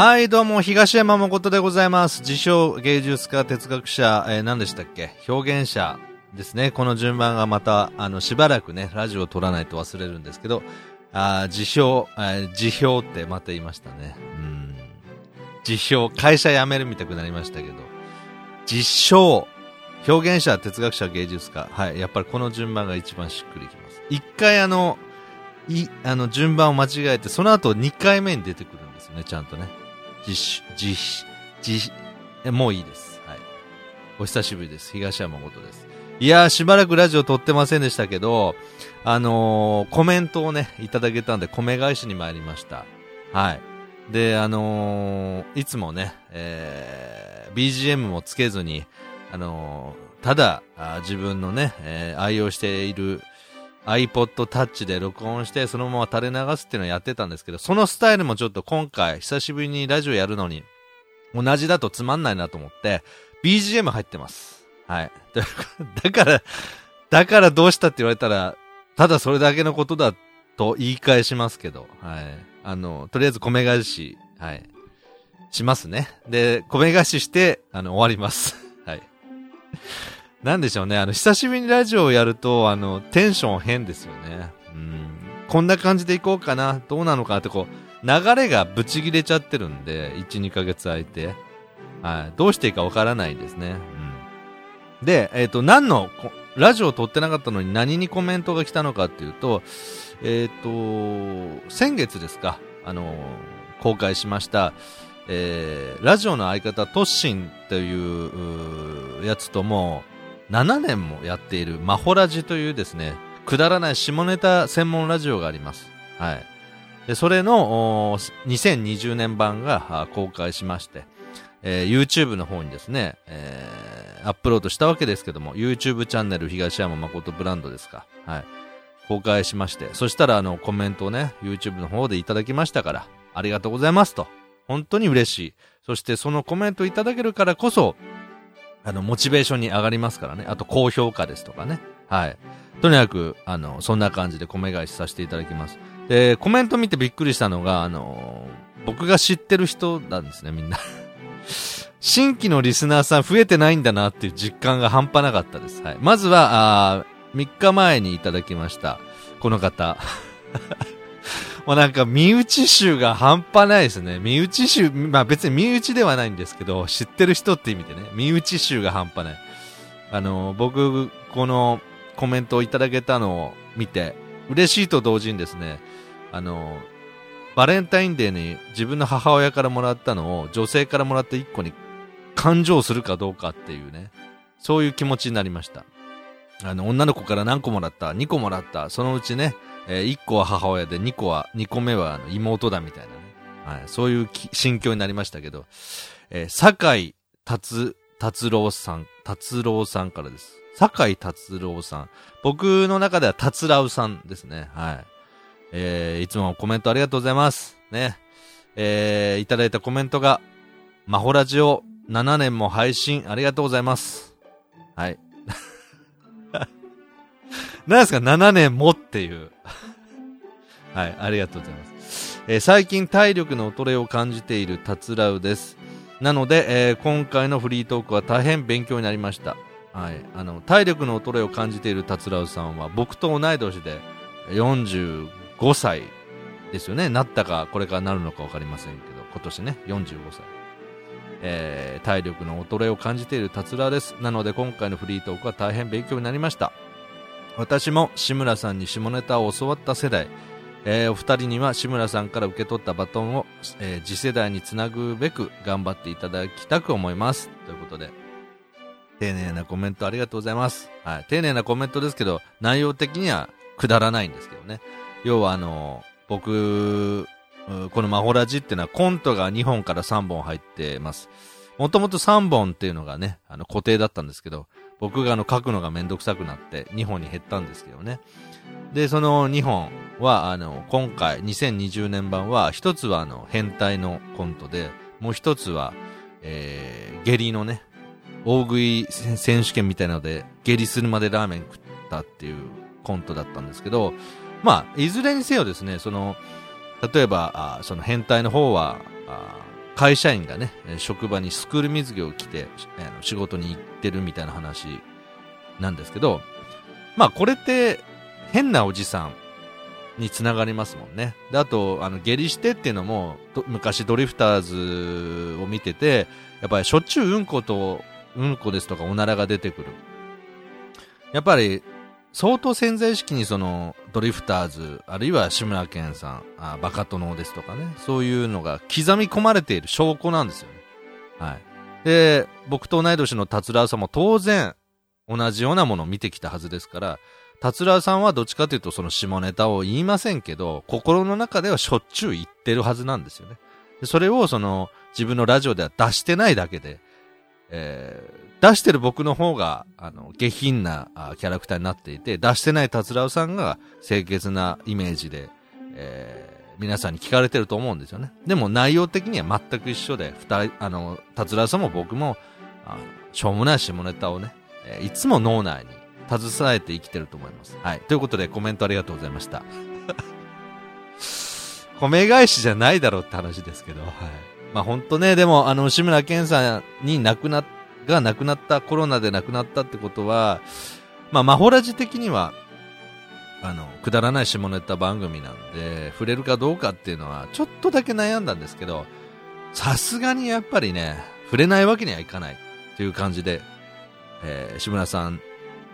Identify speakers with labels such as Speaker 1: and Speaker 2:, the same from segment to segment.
Speaker 1: はい、どうも、東山誠でございます。自称芸術家、哲学者、えー何でしたっけ？表現者ですね。この順番がまた、あの、しばらくね、ラジオを撮らないと忘れるんですけど、あ自称、えー自評ってまた言いましたね。うん。自評、会社辞めるみたくなりましたけど、実証、表現者、哲学者、芸術家。はい。やっぱりこの順番が一番しっくりきます。一回あの、い、あの、順番を間違えて、その後2回目に出てくるんですよね、ちゃんとね。実、実、実、えもういいです。はい。お久しぶりです。東山誠です。いやー、しばらくラジオ撮ってませんでしたけど、あのーコメントをね、いただけたんで、米返しに参りました。はい。で、あのーいつもね、えー、BGM もつけずに、あのーただ自分のね、えー愛用している iPod Touch で録音して、そのまま垂れ流すっていうのをやってたんですけど、そのスタイルもちょっと今回、久しぶりにラジオやるのに、同じだとつまんないなと思って、BGM 入ってます。はい。だから、だからどうしたって言われたら、ただそれだけのことだと言い返しますけど、はい。あの、とりあえず米返し、はい。しますね。で、米返しして、あの、終わります。なんでしょうね。あの、久しぶりにラジオをやると、あの、テンション変ですよね。うん。こんな感じでいこうかな。どうなのかってこう、流れがブチ切れちゃってるんで、1、2ヶ月空いて。はい。どうしていいかわからないですね。うん。で、えっ、と、何の、ラジオを撮ってなかったのに何にコメントが来たのかっていうと、えっ、と、先月ですか、あの、公開しました、えー、ラジオの相方、トッシンといううやつとも、7年もやっているマホラジというですね、くだらない下ネタ専門ラジオがあります。はい。で、それの、2020年版が公開しまして、えー YouTube の方にですね、えーアップロードしたわけですけども、YouTube チャンネル東山誠ブランドですか。はい。公開しまして、そしたらあのコメントをね、YouTube の方でいただきましたから、ありがとうございますと。本当に嬉しい。そしてそのコメントいただけるからこそ、あの、モチベーションに上がりますからね。あと、高評価ですとかね。はい。とにかく、あの、そんな感じで米返しさせていただきます。で、コメント見てびっくりしたのが、あの、僕が知ってる人なんですね、みんな。新規のリスナーさん増えてないんだなっていう実感が半端なかったです。はい。まずは、あ3日前にいただきました。この方。もうなんか身内臭が半端ないですね。身内臭、まあ別に身内ではないんですけど、知ってる人って意味でね、身内臭が半端ない。あの、僕、このコメントをいただけたのを見て、嬉しいと同時にですね、あの、バレンタインデーに自分の母親からもらったのを女性からもらった1個に感情するかどうかっていうね、そういう気持ちになりました。あの、女の子から何個もらった ?2 個もらった。そのうちね、え1個は母親で2個は、2個目はあの妹だみたいなね。はい。そういう心境になりましたけど、えー、酒井達、達郎さん、達郎さんからです。酒井達郎さん。僕の中では達郎さんですね。はい。えー、いつもコメントありがとうございます。ね。えー、いただいたコメントが、マホラジオ7年も配信ありがとうございます。はい。何ですか ?7 年もっていう。はい、ありがとうございます。えー最近体力の衰えを感じている達郎です。なので、えー今回のフリートークは大変勉強になりました。はい。あの、体力の衰えを感じている達郎さんは僕と同い年で45歳ですよね。なったか、これからなるのかわかりませんけど、今年ね、45歳。えー体力の衰えを感じている達郎です。なので今回のフリートークは大変勉強になりました。私も志村さんに下ネタを教わった世代、えーお二人には志村さんから受け取ったバトンを、えー次世代につなぐべく頑張っていただきたく思います。ということで、丁寧なコメントありがとうございます。はい。丁寧なコメントですけど、内容的にはくだらないんですけどね。要はあの、僕、このマホラジっていうのはコントが2本から3本入ってます。もともと3本っていうのがね、あの固定だったんですけど、僕があの書くのがめんどくさくなって2本に減ったんですけどね。で、その2本は、あの、今回2020年版は、一つはあの、変態のコントで、もう一つは、えー、下痢のね、大食い選手権みたいなので、下痢するまでラーメン食ったっていうコントだったんですけど、まあ、いずれにせよですね、その、例えば、あその変態の方は、あ会社員がね、職場にスクール水着を着て、あの仕事に行ってるみたいな話なんですけど、まあこれって変なおじさんにつながりますもんね。で、あと、あの、下痢してっていうのも、昔ドリフターズを見てて、やっぱりしょっちゅううんこと、うんこですとかおならが出てくる。やっぱり、相当潜在意識にその、ドリフターズ、あるいは志村けんさん、あバカ殿ですとかね、そういうのが刻み込まれている証拠なんですよね。はい。で、僕と同い年の達郎さんも当然、同じようなものを見てきたはずですから、達郎さんはどっちかというとその下ネタを言いませんけど、心の中ではしょっちゅう言ってるはずなんですよね。それをその自分のラジオでは出してないだけで、えー、出してる僕の方が、あの、下品なキャラクターになっていて、出してない達郎さんが清潔なイメージで、えー、皆さんに聞かれてると思うんですよね。でも内容的には全く一緒で、二人、あの、達郎さんも僕も、あしょうもない下ネタをね、えー、いつも脳内に携えて生きてると思います。はい。ということでコメントありがとうございました。米返しじゃないだろうって話ですけど、はい。まあ本当ね、でも、あの、志村けんさんに亡くな、が亡くなった、コロナで亡くなったってことは、まあ、マホラジ的には、あの、くだらない下ネタ番組なんで、触れるかどうかっていうのは、ちょっとだけ悩んだんですけど、さすがにやっぱりね、触れないわけにはいかないという感じで、えー、志村さん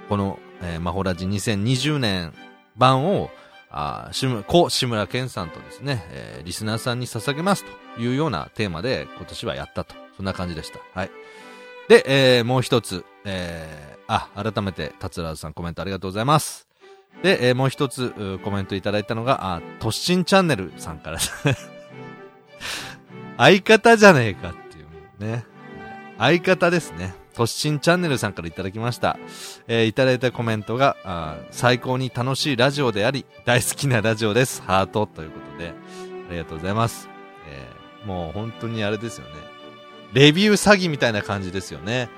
Speaker 1: この、えー、マホラジ2020年版を、あしむ、こ、志村けんさんとですね、えー、リスナーさんに捧げますというようなテーマで今年はやったと。そんな感じでした。はい。で、えー、もう一つ、えー、あ、改めて、達郎さんコメントありがとうございます。で、えー、もう一つコメントいただいたのが、あ、トッシンチャンネルさんから 相方じゃねえかっていうね。相方ですね。トッシンチャンネルさんからいただきました。えー、いただいたコメントが、あ最高に楽しいラジオであり、大好きなラジオです。ハートということで、ありがとうございます。えー、もう本当にあれですよね。レビュー詐欺みたいな感じですよね。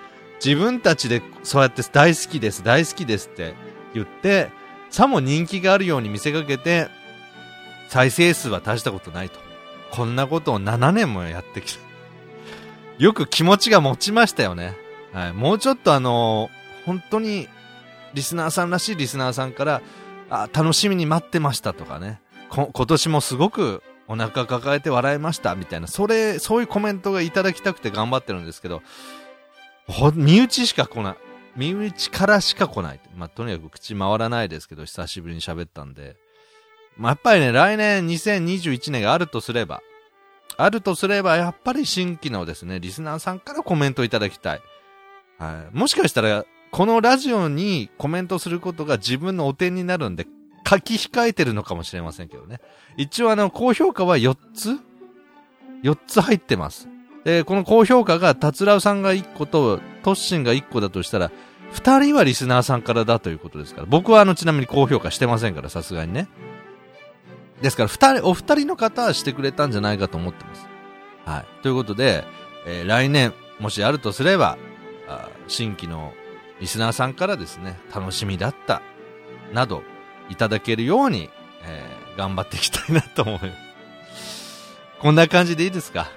Speaker 1: 自分たちでそうやって大好きです、大好きですって言って、さも人気があるように見せかけて、再生数は大したことないと。こんなことを7年もやってきた。よく気持ちが持ちましたよね。はい、もうちょっとあの、本当にリスナーさんらしいリスナーさんから、あ、楽しみに待ってましたとかね、今年もすごくお腹抱えて笑いましたみたいな、それ、そういうコメントがいただきたくて頑張ってるんですけど、ほ、身内しか来ない。身内からしか来ない。まあ、とにかく口回らないですけど、久しぶりに喋ったんで。まあ、やっぱりね、来年2021年があるとすれば、あるとすれば、やっぱり新規のですね、リスナーさんからコメントいただきたい。はい。もしかしたら、このラジオにコメントすることが自分のお点になるんで、書き控えてるのかもしれませんけどね。一応あの、高評価は4つ ?4 つ入ってます。で、この高評価が、達郎さんが1個と、トッシンが1個だとしたら、2人はリスナーさんからだということですから。僕はあの、ちなみに高評価してませんから、さすがにね。ですから、二人、お二人の方はしてくれたんじゃないかと思ってます。はい。ということで、えー、来年、もしあるとすれば、新規のリスナーさんからですね、楽しみだった、など、いただけるように、えー、頑張っていきたいなと思います。こんな感じでいいですか？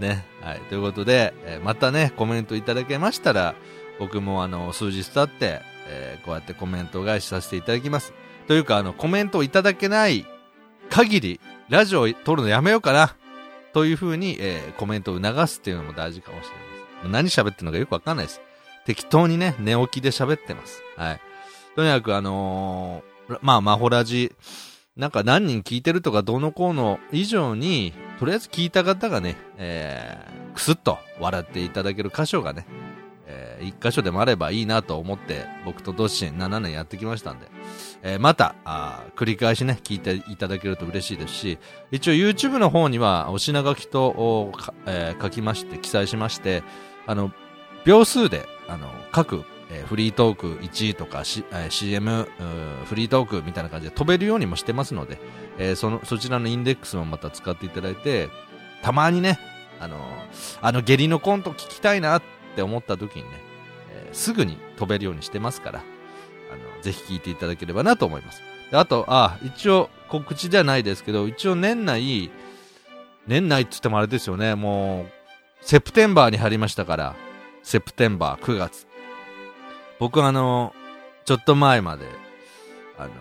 Speaker 1: ね。はい。ということで、えー、またね、コメントいただけましたら、僕もあの、数日経って、えー、こうやってコメント返しさせていただきます。というか、あの、コメントをいただけない限り、ラジオを撮るのやめようかな。というふうに、えー、コメントを促すっていうのも大事かもしれません。何喋ってるのかよくわかんないです。適当にね、寝起きで喋ってます。はい。とにかくあのー、まあ、マホラジ、なんか何人聞いてるとかどうのこうの以上に、とりあえず聞いた方がね、えー、くすっと笑っていただける箇所がね、えー、一箇所でもあればいいなと思って、僕とドッシン7年やってきましたんで、えー、また、あ繰り返しね、聞いていただけると嬉しいですし、一応 YouTube の方にはお品書きと、えー、書きまして、記載しまして、あの、秒数で、あの、各、え、フリートーク1位とか、C、CM、フリートークみたいな感じで飛べるようにもしてますので、えー、その、そちらのインデックスもまた使っていただいて、たまにね、あのあの下痢のコント聞きたいなって思った時にね、え、すぐに飛べるようにしてますから、あの、ぜひ聞いていただければなと思います。であと、あ、一応告知ではないですけど、一応年内、年内って言ってもあれですよね、もう、セプテンバーに入りましたから、セプテンバー、9月。僕あの、ちょっと前まで、あの、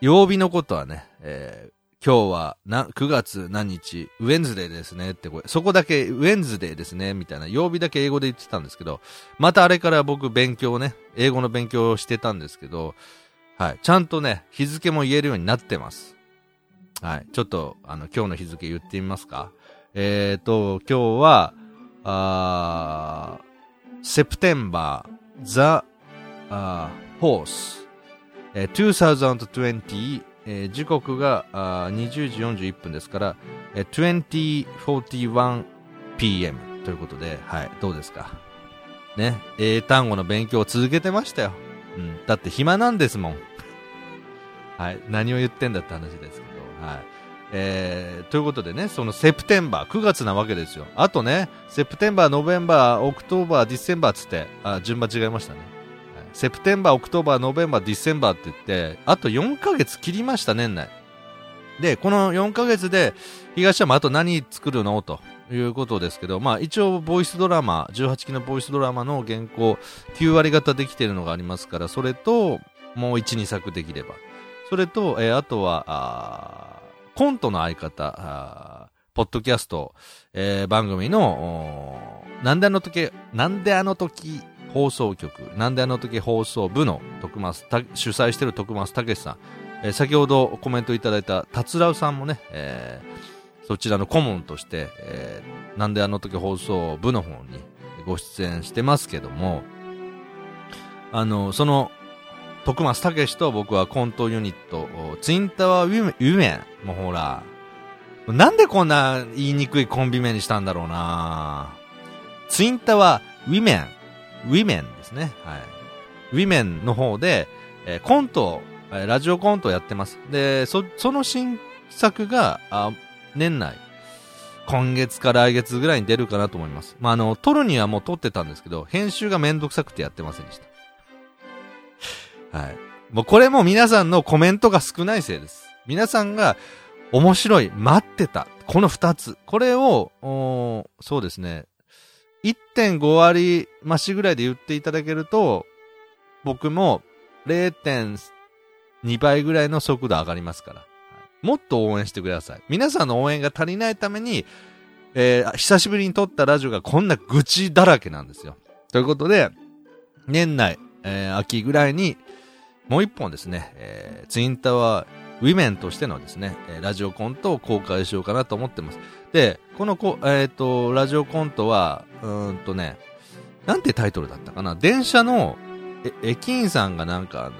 Speaker 1: 曜日のことはね、えー、今日はな、9月何日、ウェンズデーですねってこれ、そこだけウェンズデーですね、みたいな、曜日だけ英語で言ってたんですけど、またあれから僕勉強ね、英語の勉強をしてたんですけど、はい、ちゃんとね、日付も言えるようになってます。はい。ちょっと、あの、今日の日付言ってみますか。えっ、ー、と、今日は、あ、セプテンバー、ザ、ホース、えー、2020、えー、時刻があ20時41分ですから、えー、2041pm ということで、はい、どうですか？ね、英単語の勉強を続けてましたよ。うん、だって暇なんですもん。はい、何を言ってんだって話ですけど。はい。えー、ということでね、その September、9月なわけですよ。あとね、 September、November、October、December つって、あ、順番違いましたね。 September、October、November、December って言って、あと4ヶ月切りました、年内。で、この4ヶ月で、東山あと何作るの？ということですけど、まあ一応、ボイスドラマ、18期のボイスドラマの原稿、9割方できてるのがありますから、それと、もう1、2作できれば。それと、えー、あとは、あコントの相方、ポッドキャスト、えー、番組の、なんであの時、なんであの時放送局、なんであの時放送部の徳松、主催してる徳松武さん、えー、先ほどコメントいただいた達郎さんもね、えー、そちらの顧問として、えー、なんであの時放送部の方にご出演してますけども、あの、その、徳松武と僕はコントユニット、ツインタワーウィメン。もほら、なんでこんな言いにくいコンビ名にしたんだろうなツインタワーウィメン、ウィメンですね。はい。ウィメンの方で、えー、コント、ラジオコントをやってます。で、そ、その新作が、あ年内、今月か来月ぐらいに出るかなと思います。まあ、あの、撮るにはもう撮ってたんですけど、編集がめんどくさくてやってませんでした。はい。もうこれも皆さんのコメントが少ないせいです。皆さんが面白い、待ってた、この二つ。これを、そうですね。1.5割増しぐらいで言っていただけると、僕も0.2倍ぐらいの速度上がりますから。もっと応援してください。皆さんの応援が足りないために、えー、久しぶりに撮ったラジオがこんな愚痴だらけなんですよ。ということで、年内、えー、秋ぐらいに、もう一本ですね、えー、ツインタワーウィメンとしてのですね、え、ラジオコントを公開しようかなと思ってます。で、このこ、えっ、ー、と、ラジオコントは、うんとね、なんてタイトルだったかな？電車の、駅員さんがなんかあの、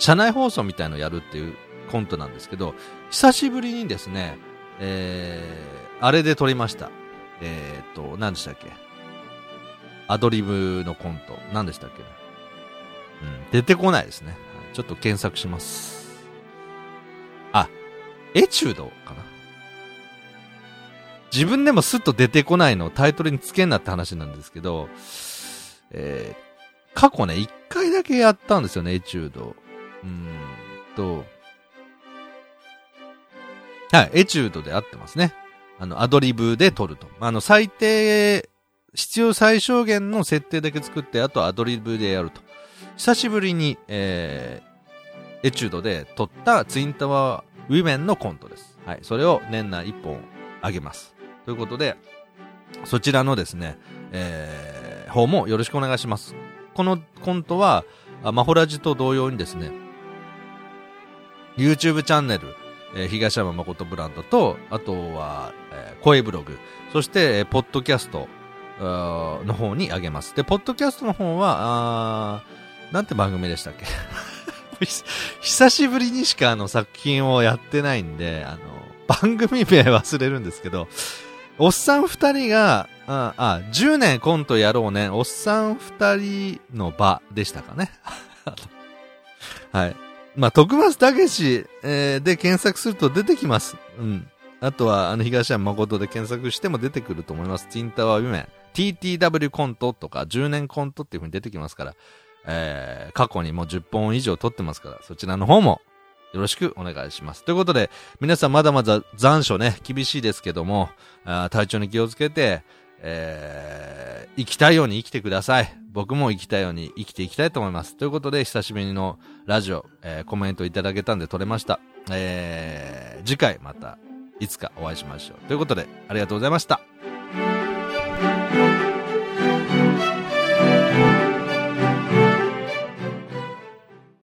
Speaker 1: 車内放送みたいのやるっていうコントなんですけど、久しぶりにですね、えー、あれで撮りました。えっ、ー、と、何でしたっけ？アドリブのコント。何でしたっけ？うん、出てこないですね。ちょっと検索します。あ、エチュードかな？自分でもスッと出てこないのをタイトルにつけんなって話なんですけど、えー、過去ね、一回だけやったんですよね、エチュード。うんと、はい、エチュードで合ってますね。あの、アドリブで撮ると。あの、最低、必要最小限の設定だけ作って、あとアドリブでやると。久しぶりに、えー、エチュードで撮ったツインタワーウィメンのコントです。はい。それを年内1本あげます。ということで、そちらのですね、えー、方もよろしくお願いします。このコントは、マホラジと同様にですね、YouTube チャンネル、えー、東山誠ブランドと、あとは、えー、声ブログ、そして、えー、ポッドキャストの方にあげます。で、ポッドキャストの方は、あなんて番組でしたっけ？久しぶりにしかあの作品をやってないんで、あの、番組名忘れるんですけど、おっさん二人が、あ、あ、10年コントやろうね、おっさん二人の場でしたかね？はい。まあ、徳松たけし、えー、で検索すると出てきます。うん。あとは、あの、東山誠で検索しても出てくると思います。ティンタワーウィメン。TTW コントとか10年コントっていう風に出てきますから、えー、過去にもう10本以上撮ってますから、そちらの方もよろしくお願いします。ということで、皆さんまだまだ残暑ね、厳しいですけども、体調に気をつけて、えー、生きたいように生きてください。僕も生きたいように生きていきたいと思います。ということで、久しぶりのラジオ、えー、コメントいただけたんで撮れました。えー、次回また、いつかお会いしましょう。ということで、ありがとうございました。